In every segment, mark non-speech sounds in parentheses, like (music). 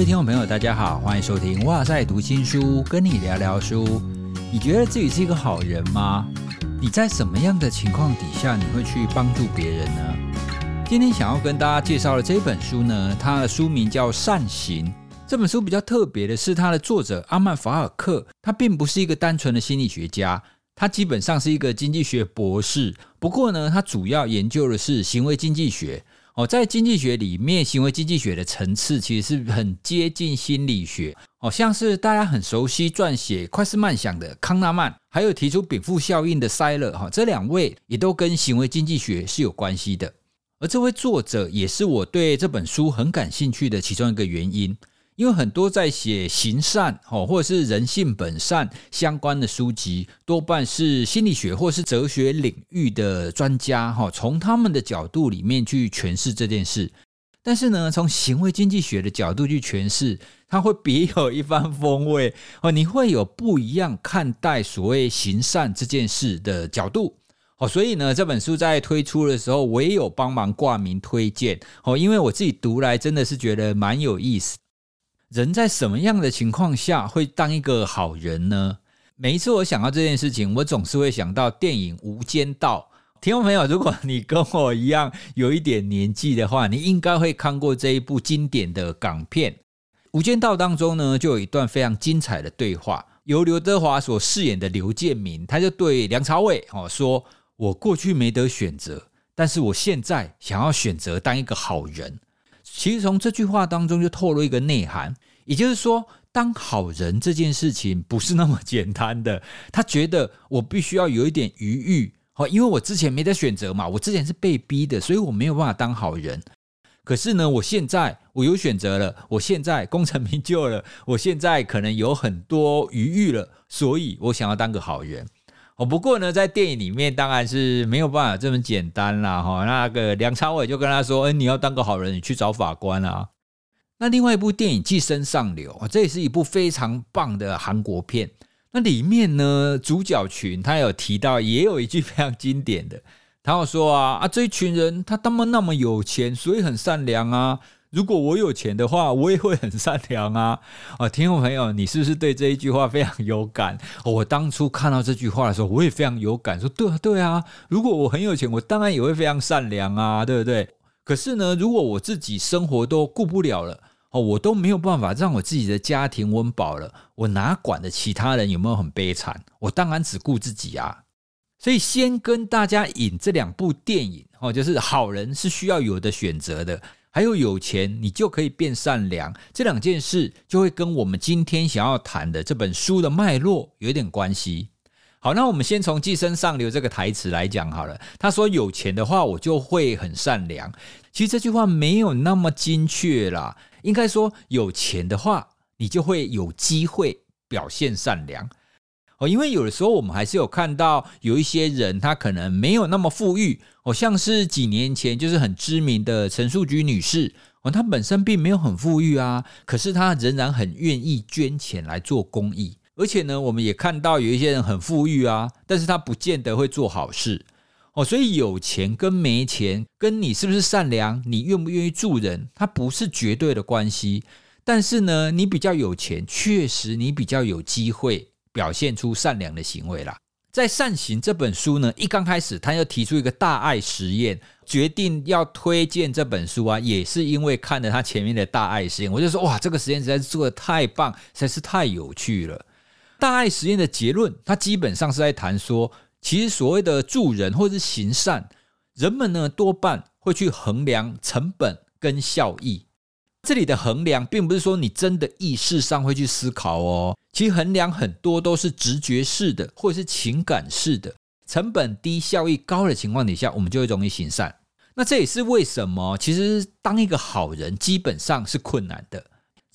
各位听众朋友，大家好，欢迎收听哇塞读新书，跟你聊聊书。你觉得自己是一个好人吗？你在什么样的情况底下你会去帮助别人呢？今天想要跟大家介绍的这本书呢，它的书名叫《善行》。这本书比较特别的是，它的作者阿曼法尔克，他并不是一个单纯的心理学家，他基本上是一个经济学博士。不过呢，他主要研究的是行为经济学。哦，在经济学里面，行为经济学的层次其实是很接近心理学。哦，像是大家很熟悉撰写《快思慢想》的康纳曼，还有提出禀赋效应的塞勒，哈，这两位也都跟行为经济学是有关系的。而这位作者也是我对这本书很感兴趣的其中一个原因。因为很多在写行善哦，或者是人性本善相关的书籍，多半是心理学或是哲学领域的专家哈，从他们的角度里面去诠释这件事。但是呢，从行为经济学的角度去诠释，它会别有一番风味哦。你会有不一样看待所谓行善这件事的角度哦。所以呢，这本书在推出的时候，我也有帮忙挂名推荐哦，因为我自己读来真的是觉得蛮有意思。人在什么样的情况下会当一个好人呢？每一次我想到这件事情，我总是会想到电影《无间道》。听众朋友，如果你跟我一样有一点年纪的话，你应该会看过这一部经典的港片《无间道》当中呢，就有一段非常精彩的对话，由刘德华所饰演的刘建明，他就对梁朝伟哦说：“我过去没得选择，但是我现在想要选择当一个好人。”其实从这句话当中就透露一个内涵，也就是说，当好人这件事情不是那么简单的。他觉得我必须要有一点余裕，哦，因为我之前没得选择嘛，我之前是被逼的，所以我没有办法当好人。可是呢，我现在我有选择了，我现在功成名就了，我现在可能有很多余裕了，所以我想要当个好人。哦，不过呢，在电影里面当然是没有办法这么简单啦，哈。那个梁朝伟就跟他说：“哎，你要当个好人，你去找法官啊。”那另外一部电影《寄生上流》啊，这也是一部非常棒的韩国片。那里面呢，主角群他有提到，也有一句非常经典的，他有说啊啊，这一群人他他妈那么有钱，所以很善良啊。如果我有钱的话，我也会很善良啊！啊，听众朋友，你是不是对这一句话非常有感？我当初看到这句话的时候，我也非常有感，说对啊，对啊，如果我很有钱，我当然也会非常善良啊，对不对？可是呢，如果我自己生活都顾不了了，哦，我都没有办法让我自己的家庭温饱了，我哪管的其他人有没有很悲惨？我当然只顾自己啊！所以先跟大家引这两部电影哦，就是好人是需要有的选择的。还有有钱，你就可以变善良，这两件事就会跟我们今天想要谈的这本书的脉络有点关系。好，那我们先从《寄生上流》这个台词来讲好了。他说：“有钱的话，我就会很善良。”其实这句话没有那么精确啦，应该说有钱的话，你就会有机会表现善良。哦，因为有的时候我们还是有看到有一些人，他可能没有那么富裕。哦，像是几年前就是很知名的陈淑菊女士，哦，她本身并没有很富裕啊，可是她仍然很愿意捐钱来做公益。而且呢，我们也看到有一些人很富裕啊，但是他不见得会做好事。哦，所以有钱跟没钱，跟你是不是善良，你愿不愿意助人，它不是绝对的关系。但是呢，你比较有钱，确实你比较有机会。表现出善良的行为啦。在《善行》这本书呢，一刚开始他要提出一个大爱实验，决定要推荐这本书啊，也是因为看了他前面的大爱实验，我就说哇，这个实验实在是做的太棒，实在是太有趣了。大爱实验的结论，它基本上是在谈说，其实所谓的助人或者是行善，人们呢多半会去衡量成本跟效益。这里的衡量，并不是说你真的意识上会去思考哦。其实衡量很多都是直觉式的，或者是情感式的。成本低、效益高的情况底下，我们就会容易行善。那这也是为什么，其实当一个好人基本上是困难的。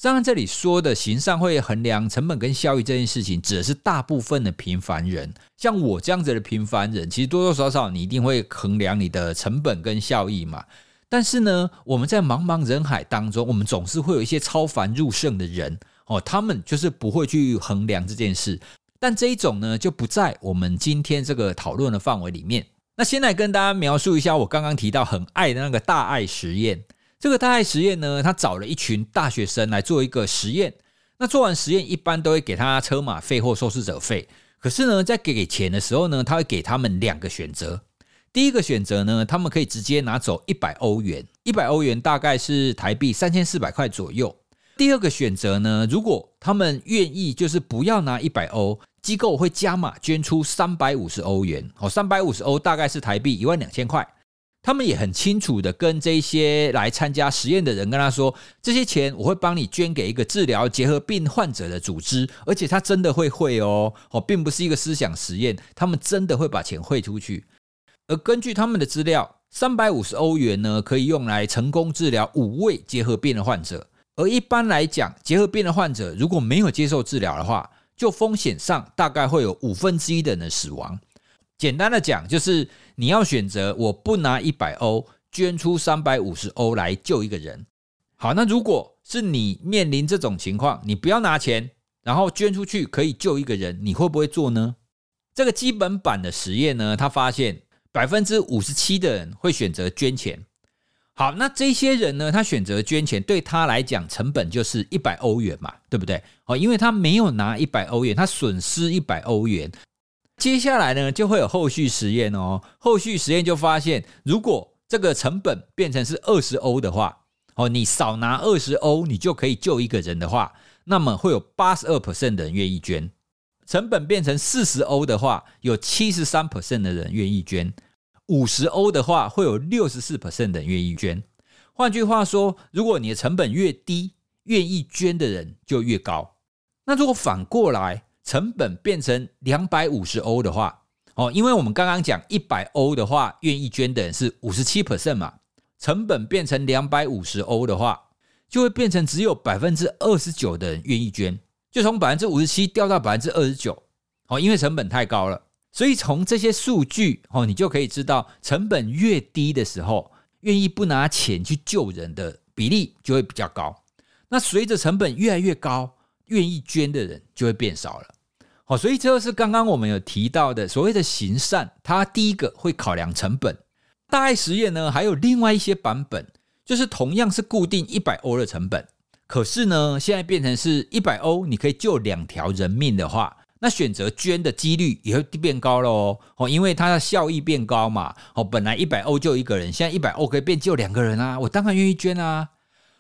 当然，这里说的行善会衡量成本跟效益这件事情，指的是大部分的平凡人。像我这样子的平凡人，其实多多少少你一定会衡量你的成本跟效益嘛。但是呢，我们在茫茫人海当中，我们总是会有一些超凡入圣的人哦，他们就是不会去衡量这件事。但这一种呢，就不在我们今天这个讨论的范围里面。那先来跟大家描述一下我刚刚提到很爱的那个大爱实验。这个大爱实验呢，他找了一群大学生来做一个实验。那做完实验，一般都会给他车马费或受试者费。可是呢，在给钱的时候呢，他会给他们两个选择。第一个选择呢，他们可以直接拿走一百欧元，一百欧元大概是台币三千四百块左右。第二个选择呢，如果他们愿意，就是不要拿一百欧，机构会加码捐出三百五十欧元。哦，三百五十欧大概是台币一万两千块。他们也很清楚的跟这些来参加实验的人跟他说，这些钱我会帮你捐给一个治疗结核病患者的组织，而且他真的会汇哦，哦，并不是一个思想实验，他们真的会把钱汇出去。而根据他们的资料，三百五十欧元呢，可以用来成功治疗五位结核病的患者。而一般来讲，结核病的患者如果没有接受治疗的话，就风险上大概会有五分之一的人死亡。简单的讲，就是你要选择我不拿一百欧，捐出三百五十欧来救一个人。好，那如果是你面临这种情况，你不要拿钱，然后捐出去可以救一个人，你会不会做呢？这个基本版的实验呢，他发现百分之五十七的人会选择捐钱。好，那这些人呢，他选择捐钱，对他来讲成本就是一百欧元嘛，对不对？哦，因为他没有拿一百欧元，他损失一百欧元。接下来呢，就会有后续实验哦。后续实验就发现，如果这个成本变成是二十欧的话，哦，你少拿二十欧，你就可以救一个人的话，那么会有八十二 percent 的人愿意捐。成本变成四十欧的话，有七十三 percent 的人愿意捐。五十欧的话，会有六十四 percent 的人愿意捐。换句话说，如果你的成本越低，愿意捐的人就越高。那如果反过来，成本变成两百五十欧的话，哦，因为我们刚刚讲一百欧的话，愿意捐的人是五十七 percent 嘛，成本变成两百五十欧的话，就会变成只有百分之二十九的人愿意捐，就从百分之五十七掉到百分之二十九，哦，因为成本太高了，所以从这些数据哦，你就可以知道，成本越低的时候，愿意不拿钱去救人的比例就会比较高。那随着成本越来越高，愿意捐的人就会变少了。好，所以这是刚刚我们有提到的所谓的行善，它第一个会考量成本。大爱实验呢，还有另外一些版本，就是同样是固定一百欧的成本，可是呢，现在变成是一百欧，你可以救两条人命的话，那选择捐的几率也会变高了哦。哦，因为它的效益变高嘛。哦，本来一百欧就一个人，现在一百欧可以变就两个人啊，我当然愿意捐啊。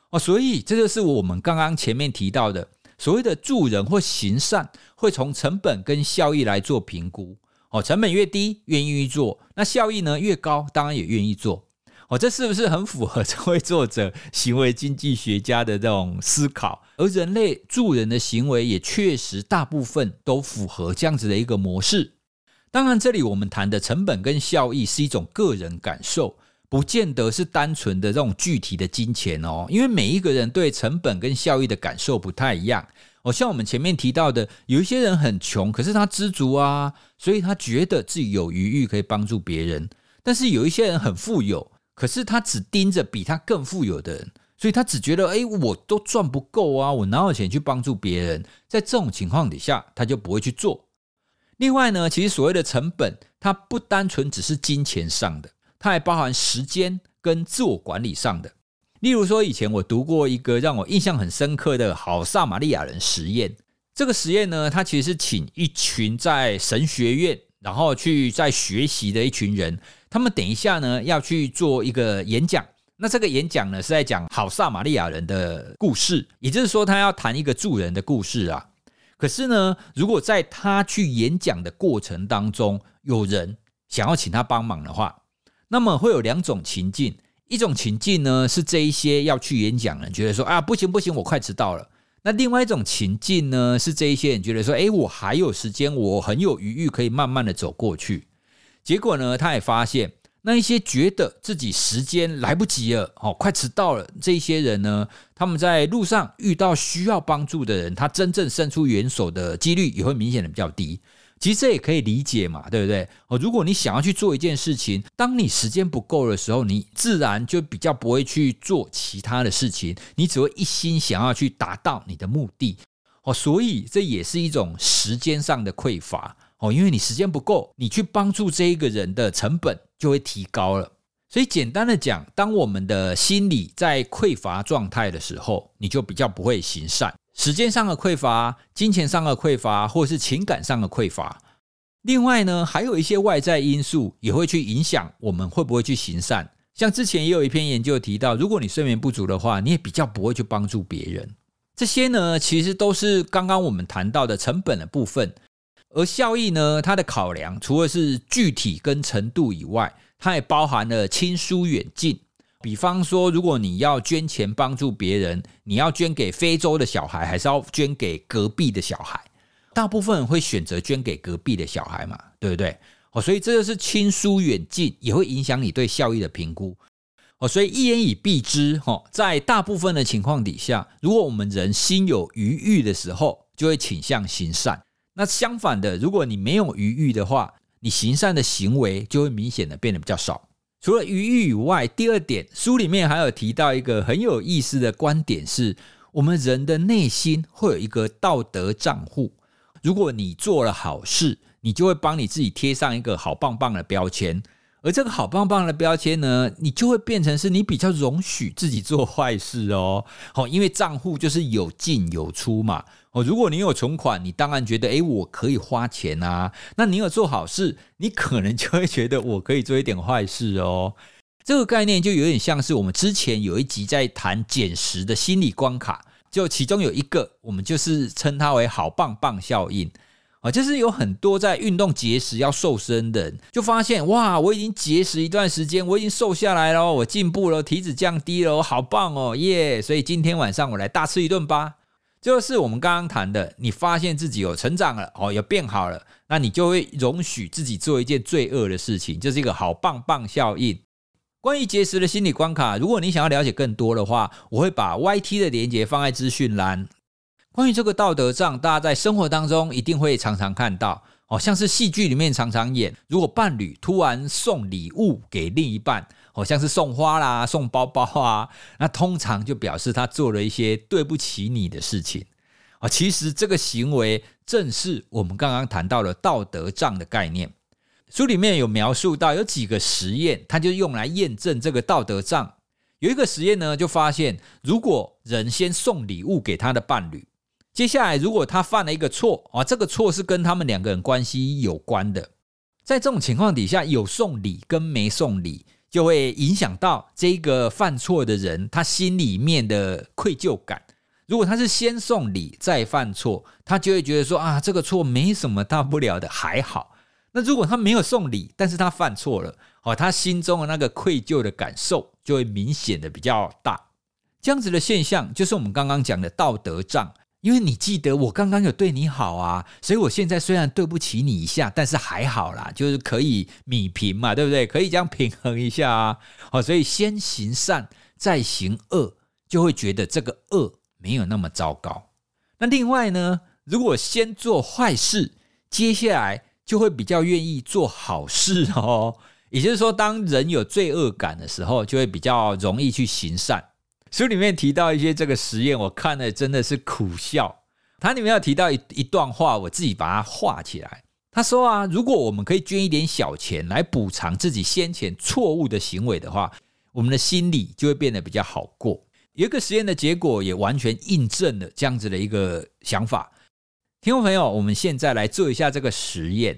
哦，所以这就是我们刚刚前面提到的。所谓的助人或行善，会从成本跟效益来做评估。哦，成本越低，愿意做；那效益呢越高，当然也愿意做。哦，这是不是很符合 (laughs) 这位作者行为经济学家的这种思考？而人类助人的行为也确实大部分都符合这样子的一个模式。当然，这里我们谈的成本跟效益是一种个人感受。不见得是单纯的这种具体的金钱哦，因为每一个人对成本跟效益的感受不太一样。哦，像我们前面提到的，有一些人很穷，可是他知足啊，所以他觉得自己有余裕可以帮助别人；但是有一些人很富有，可是他只盯着比他更富有的人，所以他只觉得，哎，我都赚不够啊，我哪有钱去帮助别人？在这种情况底下，他就不会去做。另外呢，其实所谓的成本，它不单纯只是金钱上的。它还包含时间跟自我管理上的，例如说，以前我读过一个让我印象很深刻的好撒玛利亚人实验。这个实验呢，它其实是请一群在神学院，然后去在学习的一群人，他们等一下呢要去做一个演讲。那这个演讲呢是在讲好撒玛利亚人的故事，也就是说，他要谈一个助人的故事啊。可是呢，如果在他去演讲的过程当中，有人想要请他帮忙的话，那么会有两种情境，一种情境呢是这一些要去演讲人觉得说啊不行不行，我快迟到了。那另外一种情境呢是这一些人觉得说，哎，我还有时间，我很有余裕，可以慢慢的走过去。结果呢，他也发现那一些觉得自己时间来不及了，哦，快迟到了，这些人呢，他们在路上遇到需要帮助的人，他真正伸出援手的几率也会明显的比较低。其实这也可以理解嘛，对不对？哦，如果你想要去做一件事情，当你时间不够的时候，你自然就比较不会去做其他的事情，你只会一心想要去达到你的目的。哦，所以这也是一种时间上的匮乏。哦，因为你时间不够，你去帮助这一个人的成本就会提高了。所以简单的讲，当我们的心理在匮乏状态的时候，你就比较不会行善。时间上的匮乏、金钱上的匮乏，或是情感上的匮乏。另外呢，还有一些外在因素也会去影响我们会不会去行善。像之前也有一篇研究提到，如果你睡眠不足的话，你也比较不会去帮助别人。这些呢，其实都是刚刚我们谈到的成本的部分。而效益呢，它的考量除了是具体跟程度以外，它也包含了亲疏远近。比方说，如果你要捐钱帮助别人，你要捐给非洲的小孩，还是要捐给隔壁的小孩？大部分人会选择捐给隔壁的小孩嘛，对不对？哦，所以这就是亲疏远近，也会影响你对效益的评估。哦，所以一言以蔽之，哈，在大部分的情况底下，如果我们人心有余欲的时候，就会倾向行善。那相反的，如果你没有余欲的话，你行善的行为就会明显的变得比较少。除了余欲以外，第二点，书里面还有提到一个很有意思的观点，是我们人的内心会有一个道德账户。如果你做了好事，你就会帮你自己贴上一个好棒棒的标签。而这个好棒棒的标签呢，你就会变成是你比较容许自己做坏事哦。好，因为账户就是有进有出嘛。哦，如果你有存款，你当然觉得，诶，我可以花钱啊。那你有做好事，你可能就会觉得我可以做一点坏事哦。这个概念就有点像是我们之前有一集在谈减食的心理关卡，就其中有一个，我们就是称它为好棒棒效应。啊，就是有很多在运动节食要瘦身的人，就发现哇，我已经节食一段时间，我已经瘦下来了，我进步了，体脂降低了，我好棒哦，耶！所以今天晚上我来大吃一顿吧。就是我们刚刚谈的，你发现自己有成长了，哦，有变好了，那你就会容许自己做一件罪恶的事情，这是一个好棒棒效应。关于节食的心理关卡，如果你想要了解更多的话，我会把 YT 的连接放在资讯栏。关于这个道德账，大家在生活当中一定会常常看到，哦，像是戏剧里面常常演，如果伴侣突然送礼物给另一半，哦，像是送花啦、送包包啊，那通常就表示他做了一些对不起你的事情，啊，其实这个行为正是我们刚刚谈到了道德账的概念。书里面有描述到有几个实验，它就用来验证这个道德账。有一个实验呢，就发现如果人先送礼物给他的伴侣。接下来，如果他犯了一个错啊，这个错是跟他们两个人关系有关的，在这种情况底下，有送礼跟没送礼，就会影响到这个犯错的人他心里面的愧疚感。如果他是先送礼再犯错，他就会觉得说啊，这个错没什么大不了的，还好。那如果他没有送礼，但是他犯错了，哦，他心中的那个愧疚的感受就会明显的比较大。这样子的现象，就是我们刚刚讲的道德障。因为你记得我刚刚有对你好啊，所以我现在虽然对不起你一下，但是还好啦，就是可以米平嘛，对不对？可以这样平衡一下啊。好，所以先行善再行恶，就会觉得这个恶没有那么糟糕。那另外呢，如果先做坏事，接下来就会比较愿意做好事哦。也就是说，当人有罪恶感的时候，就会比较容易去行善。书里面提到一些这个实验，我看了真的是苦笑。它里面要提到一一段话，我自己把它画起来。他说啊，如果我们可以捐一点小钱来补偿自己先前错误的行为的话，我们的心理就会变得比较好过。有一个实验的结果也完全印证了这样子的一个想法。听众朋友，我们现在来做一下这个实验。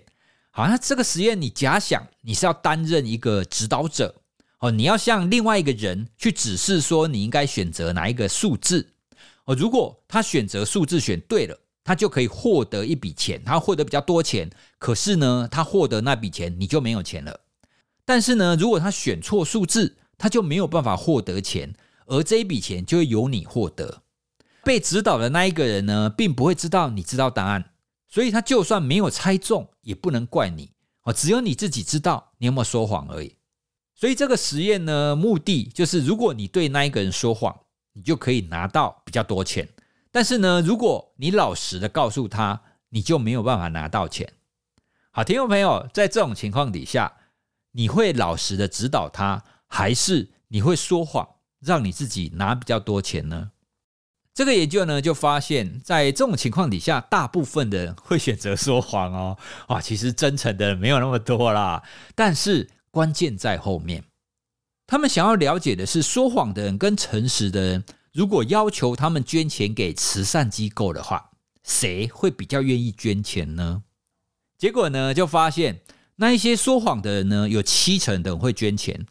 好，那这个实验你假想你是要担任一个指导者。哦，你要向另外一个人去指示说，你应该选择哪一个数字。哦，如果他选择数字选对了，他就可以获得一笔钱，他获得比较多钱。可是呢，他获得那笔钱，你就没有钱了。但是呢，如果他选错数字，他就没有办法获得钱，而这一笔钱就会由你获得。被指导的那一个人呢，并不会知道你知道答案，所以他就算没有猜中，也不能怪你。哦，只有你自己知道你有没有说谎而已。所以这个实验呢，目的就是，如果你对那一个人说谎，你就可以拿到比较多钱；但是呢，如果你老实的告诉他，你就没有办法拿到钱。好，听众朋友，在这种情况底下，你会老实的指导他，还是你会说谎，让你自己拿比较多钱呢？这个研究呢，就发现，在这种情况底下，大部分的人会选择说谎哦。啊，其实真诚的没有那么多啦，但是。关键在后面，他们想要了解的是，说谎的人跟诚实的人，如果要求他们捐钱给慈善机构的话，谁会比较愿意捐钱呢？结果呢，就发现那一些说谎的人呢，有七成的人会捐钱；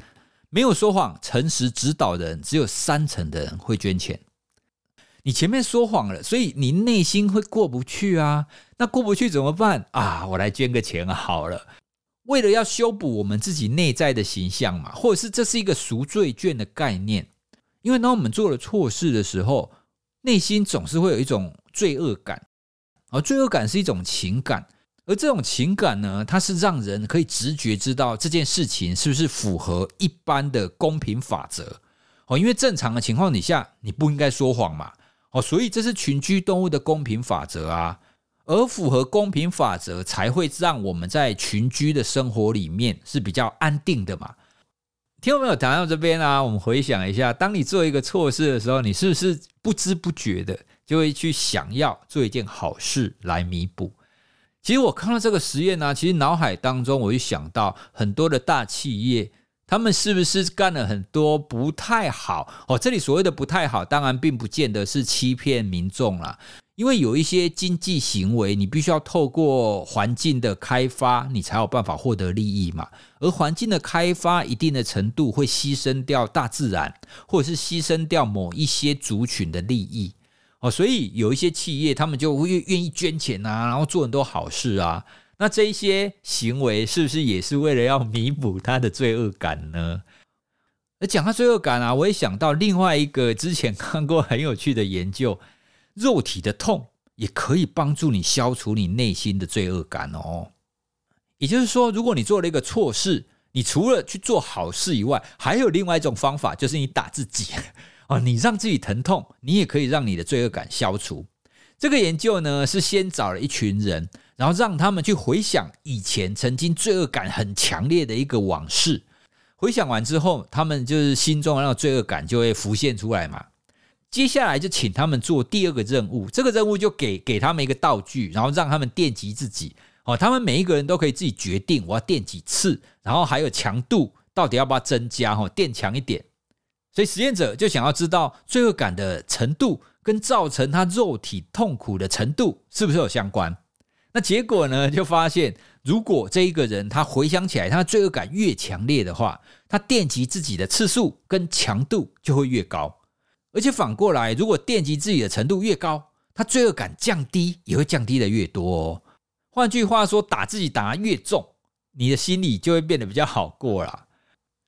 没有说谎、诚实指导的人，只有三成的人会捐钱。你前面说谎了，所以你内心会过不去啊。那过不去怎么办啊？我来捐个钱好了。为了要修补我们自己内在的形象嘛，或者是这是一个赎罪券的概念。因为当我们做了错事的时候，内心总是会有一种罪恶感，而罪恶感是一种情感，而这种情感呢，它是让人可以直觉知道这件事情是不是符合一般的公平法则。哦，因为正常的情况底下，你不应该说谎嘛。哦，所以这是群居动物的公平法则啊，而符合公平法则才会让我们在群居的生活里面是比较安定的嘛。听众朋友谈到这边啊，我们回想一下，当你做一个错事的时候，你是不是不知不觉的就会去想要做一件好事来弥补？其实我看到这个实验呢，其实脑海当中我就想到很多的大企业。他们是不是干了很多不太好？哦，这里所谓的不太好，当然并不见得是欺骗民众啦。因为有一些经济行为，你必须要透过环境的开发，你才有办法获得利益嘛。而环境的开发一定的程度会牺牲掉大自然，或者是牺牲掉某一些族群的利益。哦，所以有一些企业，他们就会愿意捐钱啊，然后做很多好事啊。那这一些行为是不是也是为了要弥补他的罪恶感呢？而讲到罪恶感啊，我也想到另外一个之前看过很有趣的研究：肉体的痛也可以帮助你消除你内心的罪恶感哦。也就是说，如果你做了一个错事，你除了去做好事以外，还有另外一种方法，就是你打自己啊，(laughs) 你让自己疼痛，你也可以让你的罪恶感消除。这个研究呢，是先找了一群人。然后让他们去回想以前曾经罪恶感很强烈的一个往事，回想完之后，他们就是心中那个罪恶感就会浮现出来嘛。接下来就请他们做第二个任务，这个任务就给给他们一个道具，然后让他们电击自己。哦，他们每一个人都可以自己决定我要电几次，然后还有强度到底要不要增加，哈，电强一点。所以实验者就想要知道罪恶感的程度跟造成他肉体痛苦的程度是不是有相关。那结果呢？就发现，如果这一个人他回想起来，他罪恶感越强烈的话，他电击自己的次数跟强度就会越高。而且反过来，如果电击自己的程度越高，他罪恶感降低也会降低的越多。哦。换句话说，打自己打越重，你的心理就会变得比较好过了。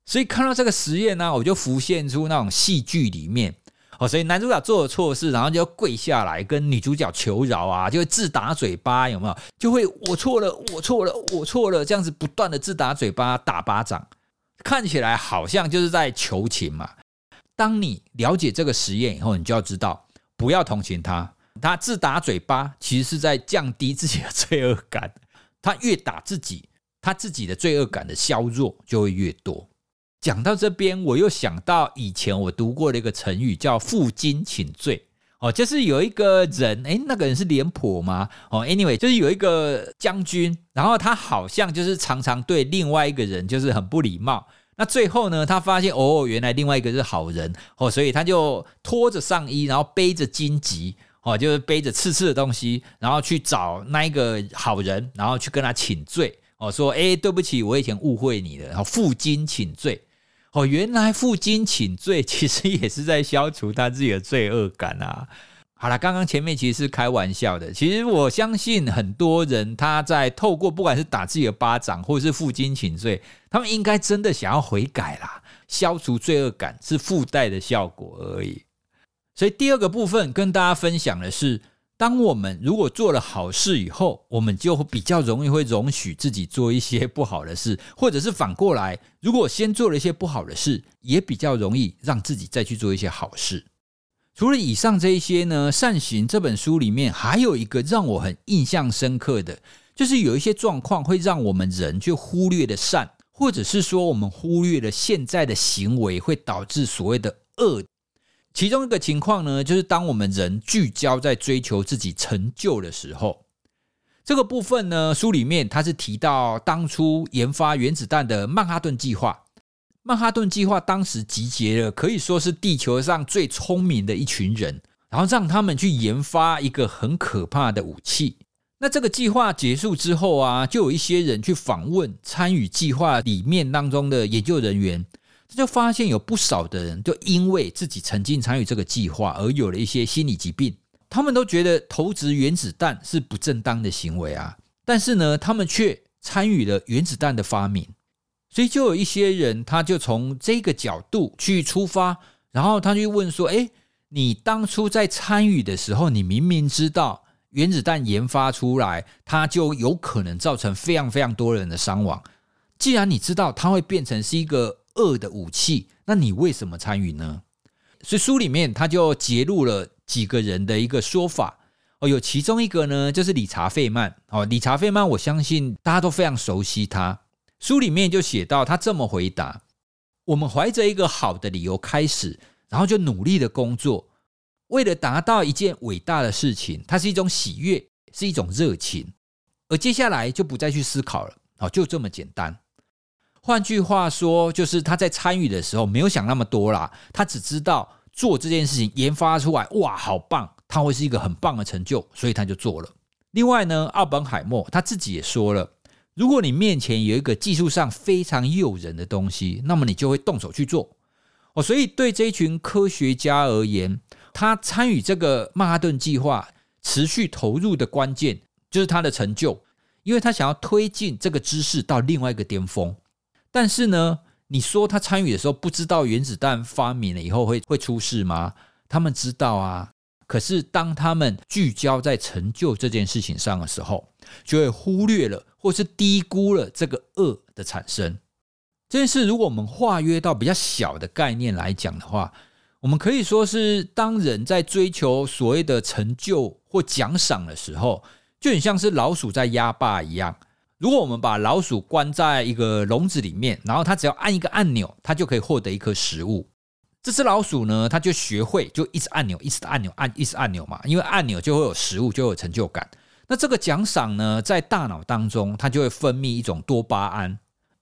所以看到这个实验呢，我就浮现出那种戏剧里面。哦，所以男主角做了错事，然后就跪下来跟女主角求饶啊，就会自打嘴巴，有没有？就会我错了，我错了，我错了，这样子不断的自打嘴巴、打巴掌，看起来好像就是在求情嘛。当你了解这个实验以后，你就要知道，不要同情他，他自打嘴巴其实是在降低自己的罪恶感，他越打自己，他自己的罪恶感的削弱就会越多。讲到这边，我又想到以前我读过的一个成语，叫“负荆请罪”。哦，就是有一个人，哎，那个人是廉颇吗？哦，anyway，就是有一个将军，然后他好像就是常常对另外一个人就是很不礼貌。那最后呢，他发现哦，原来另外一个是好人哦，所以他就拖着上衣，然后背着荆棘，哦，就是背着刺刺的东西，然后去找那一个好人，然后去跟他请罪。哦，说，哎，对不起，我以前误会你了，然后负荆请罪。哦，原来负荆请罪其实也是在消除他自己的罪恶感啊！好了，刚刚前面其实是开玩笑的，其实我相信很多人他在透过不管是打自己的巴掌，或者是负荆请罪，他们应该真的想要悔改啦，消除罪恶感是附带的效果而已。所以第二个部分跟大家分享的是。当我们如果做了好事以后，我们就比较容易会容许自己做一些不好的事，或者是反过来，如果先做了一些不好的事，也比较容易让自己再去做一些好事。除了以上这一些呢，《善行》这本书里面还有一个让我很印象深刻的，就是有一些状况会让我们人就忽略的善，或者是说我们忽略了现在的行为会导致所谓的恶。其中一个情况呢，就是当我们人聚焦在追求自己成就的时候，这个部分呢，书里面它是提到当初研发原子弹的曼哈顿计划。曼哈顿计划当时集结了可以说是地球上最聪明的一群人，然后让他们去研发一个很可怕的武器。那这个计划结束之后啊，就有一些人去访问参与计划里面当中的研究人员，他就发现有不少的人就因为自己曾经参与这个计划而有了一些心理疾病。他们都觉得投掷原子弹是不正当的行为啊，但是呢，他们却参与了原子弹的发明。所以就有一些人，他就从这个角度去出发，然后他就问说：“哎，你当初在参与的时候，你明明知道原子弹研发出来，它就有可能造成非常非常多人的伤亡。既然你知道它会变成是一个恶的武器，那你为什么参与呢？”所以书里面他就揭露了几个人的一个说法哦，有其中一个呢，就是理查费曼哦，理查费曼，我相信大家都非常熟悉他。书里面就写到，他这么回答：我们怀着一个好的理由开始，然后就努力的工作，为了达到一件伟大的事情，它是一种喜悦，是一种热情，而接下来就不再去思考了。哦，就这么简单。换句话说，就是他在参与的时候没有想那么多啦，他只知道做这件事情研发出来，哇，好棒，他会是一个很棒的成就，所以他就做了。另外呢，奥本海默他自己也说了。如果你面前有一个技术上非常诱人的东西，那么你就会动手去做哦。所以对这一群科学家而言，他参与这个曼哈顿计划持续投入的关键就是他的成就，因为他想要推进这个知识到另外一个巅峰。但是呢，你说他参与的时候不知道原子弹发明了以后会会出事吗？他们知道啊。可是当他们聚焦在成就这件事情上的时候，就会忽略了或是低估了这个恶的产生。这件事，如果我们化约到比较小的概念来讲的话，我们可以说是当人在追求所谓的成就或奖赏的时候，就很像是老鼠在压霸一样。如果我们把老鼠关在一个笼子里面，然后它只要按一个按钮，它就可以获得一颗食物。这只老鼠呢，它就学会就一直按钮，一直按钮，按一直按钮嘛，因为按钮就会有食物，就有成就感。那这个奖赏呢，在大脑当中，它就会分泌一种多巴胺。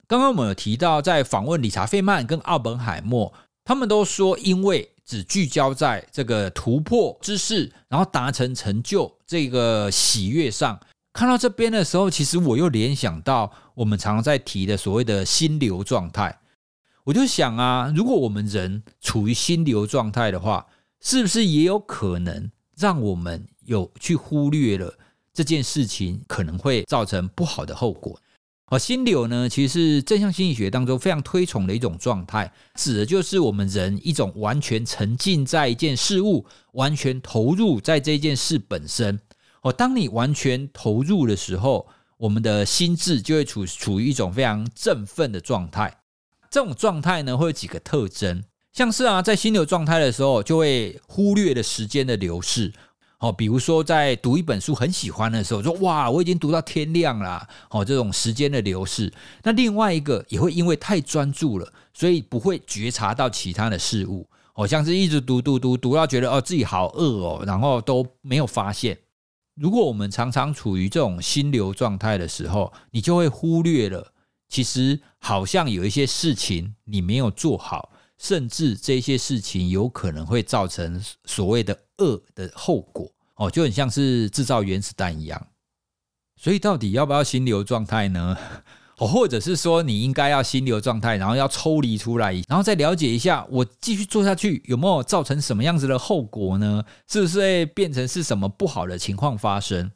刚刚我们有提到，在访问理查费曼跟奥本海默，他们都说，因为只聚焦在这个突破知识，然后达成成就这个喜悦上。看到这边的时候，其实我又联想到我们常常在提的所谓的心流状态。我就想啊，如果我们人处于心流状态的话，是不是也有可能让我们有去忽略了？这件事情可能会造成不好的后果。而心流呢，其实是正向心理学当中非常推崇的一种状态，指的就是我们人一种完全沉浸在一件事物，完全投入在这件事本身。哦，当你完全投入的时候，我们的心智就会处处于一种非常振奋的状态。这种状态呢，会有几个特征，像是啊，在心流状态的时候，就会忽略了时间的流逝。哦，比如说在读一本书很喜欢的时候，说哇，我已经读到天亮了。哦，这种时间的流逝。那另外一个也会因为太专注了，所以不会觉察到其他的事物。哦，像是一直读读读读到觉得哦自己好饿哦，然后都没有发现。如果我们常常处于这种心流状态的时候，你就会忽略了，其实好像有一些事情你没有做好。甚至这些事情有可能会造成所谓的恶的后果哦，就很像是制造原子弹一样。所以到底要不要心流状态呢？(laughs) 哦，或者是说你应该要心流状态，然后要抽离出来，然后再了解一下，我继续做下去有没有造成什么样子的后果呢？是不是会变成是什么不好的情况发生？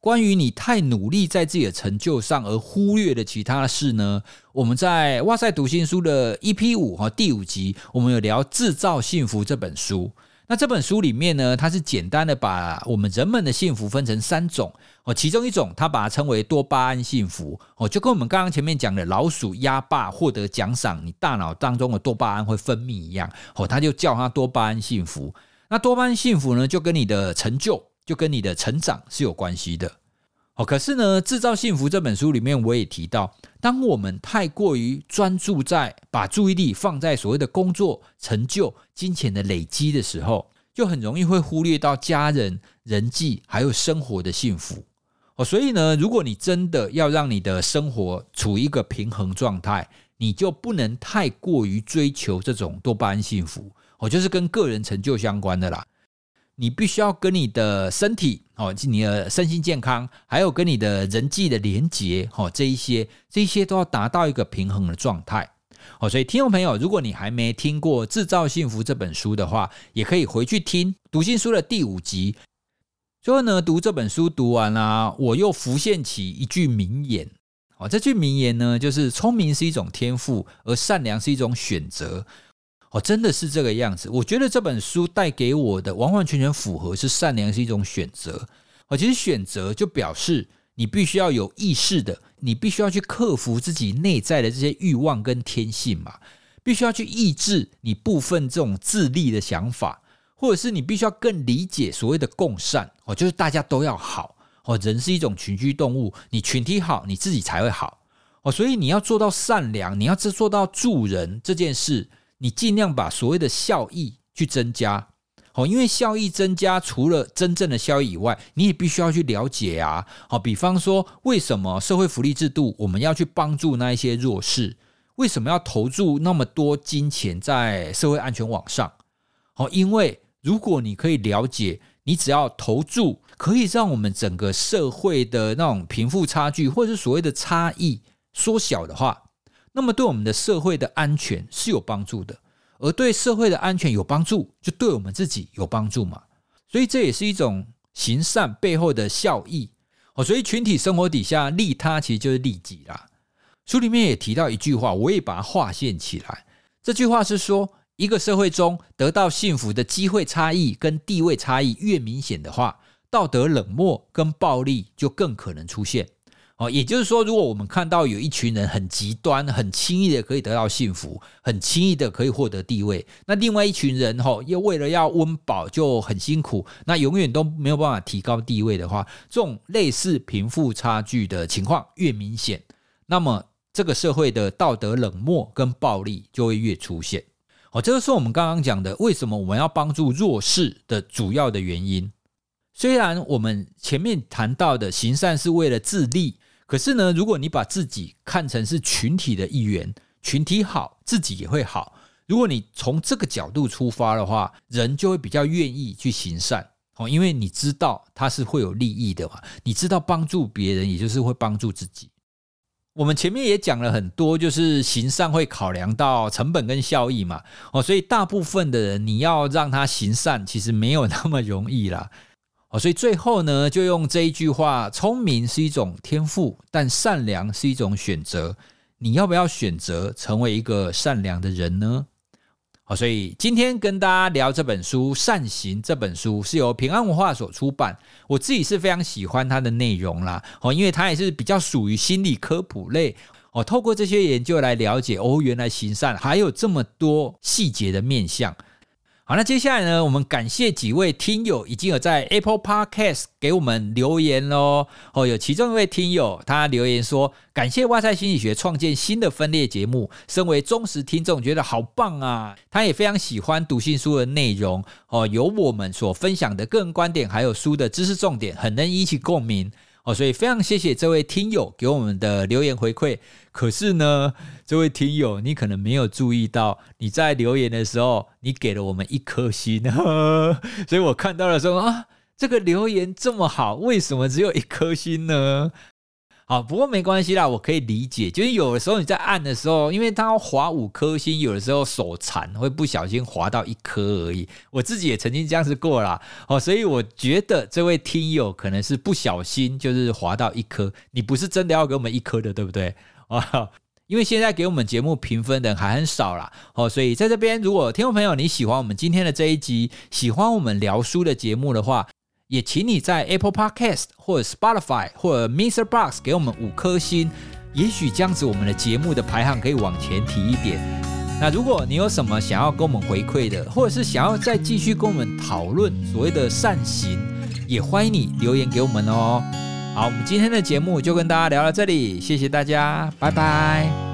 关于你太努力在自己的成就上而忽略了其他的事呢？我们在哇塞读心书的 EP 五和第五集，我们有聊《制造幸福》这本书。那这本书里面呢，它是简单的把我们人们的幸福分成三种哦，其中一种它把它称为多巴胺幸福哦，就跟我们刚刚前面讲的老鼠压霸获得奖赏，你大脑当中的多巴胺会分泌一样哦，它就叫它多巴胺幸福。那多巴胺幸福呢，就跟你的成就。就跟你的成长是有关系的，哦。可是呢，《制造幸福》这本书里面，我也提到，当我们太过于专注在把注意力放在所谓的工作、成就、金钱的累积的时候，就很容易会忽略到家人、人际还有生活的幸福。哦，所以呢，如果你真的要让你的生活处于一个平衡状态，你就不能太过于追求这种多巴胺幸福，哦，就是跟个人成就相关的啦。你必须要跟你的身体哦，你的身心健康，还有跟你的人际的连接，哦，这一些，这一些都要达到一个平衡的状态。哦，所以听众朋友，如果你还没听过《制造幸福》这本书的话，也可以回去听读心书的第五集。最后呢，读这本书读完啦，我又浮现起一句名言。哦，这句名言呢，就是聪明是一种天赋，而善良是一种选择。哦，真的是这个样子。我觉得这本书带给我的完完全全符合，是善良是一种选择。哦，其实选择就表示你必须要有意识的，你必须要去克服自己内在的这些欲望跟天性嘛，必须要去抑制你部分这种自利的想法，或者是你必须要更理解所谓的共善。哦，就是大家都要好。哦，人是一种群居动物，你群体好，你自己才会好。哦，所以你要做到善良，你要做做到助人这件事。你尽量把所谓的效益去增加，好，因为效益增加，除了真正的效益以外，你也必须要去了解啊，好，比方说，为什么社会福利制度我们要去帮助那一些弱势？为什么要投注那么多金钱在社会安全网上？好，因为如果你可以了解，你只要投注可以让我们整个社会的那种贫富差距，或者是所谓的差异缩小的话。那么对我们的社会的安全是有帮助的，而对社会的安全有帮助，就对我们自己有帮助嘛。所以这也是一种行善背后的效益哦。所以群体生活底下利他其实就是利己啦。书里面也提到一句话，我也把它划线起来。这句话是说，一个社会中得到幸福的机会差异跟地位差异越明显的话，道德冷漠跟暴力就更可能出现。哦，也就是说，如果我们看到有一群人很极端、很轻易的可以得到幸福，很轻易的可以获得地位，那另外一群人哈，又为了要温饱就很辛苦，那永远都没有办法提高地位的话，这种类似贫富差距的情况越明显，那么这个社会的道德冷漠跟暴力就会越出现。哦，这个是我们刚刚讲的，为什么我们要帮助弱势的主要的原因。虽然我们前面谈到的行善是为了自利。可是呢，如果你把自己看成是群体的一员，群体好，自己也会好。如果你从这个角度出发的话，人就会比较愿意去行善哦，因为你知道他是会有利益的嘛。你知道帮助别人，也就是会帮助自己。我们前面也讲了很多，就是行善会考量到成本跟效益嘛。哦，所以大部分的人，你要让他行善，其实没有那么容易啦。哦，所以最后呢，就用这一句话：聪明是一种天赋，但善良是一种选择。你要不要选择成为一个善良的人呢？好，所以今天跟大家聊这本书《善行》这本书是由平安文化所出版，我自己是非常喜欢它的内容啦。哦，因为它也是比较属于心理科普类。哦，透过这些研究来了解，哦，原来行善还有这么多细节的面相。好，那接下来呢？我们感谢几位听友已经有在 Apple Podcast 给我们留言喽。哦，有其中一位听友他留言说：“感谢哇塞心理学创建新的分裂节目，身为忠实听众，觉得好棒啊！他也非常喜欢读信书的内容哦，有我们所分享的个人观点，还有书的知识重点，很能引起共鸣。”哦，所以非常谢谢这位听友给我们的留言回馈。可是呢，这位听友，你可能没有注意到，你在留言的时候，你给了我们一颗心。(laughs) 所以我看到了说啊，这个留言这么好，为什么只有一颗心呢？好，不过没关系啦，我可以理解。就是有的时候你在按的时候，因为它要划五颗星，有的时候手残会不小心划到一颗而已。我自己也曾经这样子过啦。哦，所以我觉得这位听友可能是不小心，就是划到一颗。你不是真的要给我们一颗的，对不对？啊，因为现在给我们节目评分的人还很少啦。哦，所以在这边，如果听众朋友你喜欢我们今天的这一集，喜欢我们聊书的节目的话。也请你在 Apple Podcast 或者 Spotify 或者 Mr. Box 给我们五颗星，也许这样子我们的节目的排行可以往前提一点。那如果你有什么想要跟我们回馈的，或者是想要再继续跟我们讨论所谓的善行，也欢迎你留言给我们哦。好，我们今天的节目就跟大家聊到这里，谢谢大家，拜拜。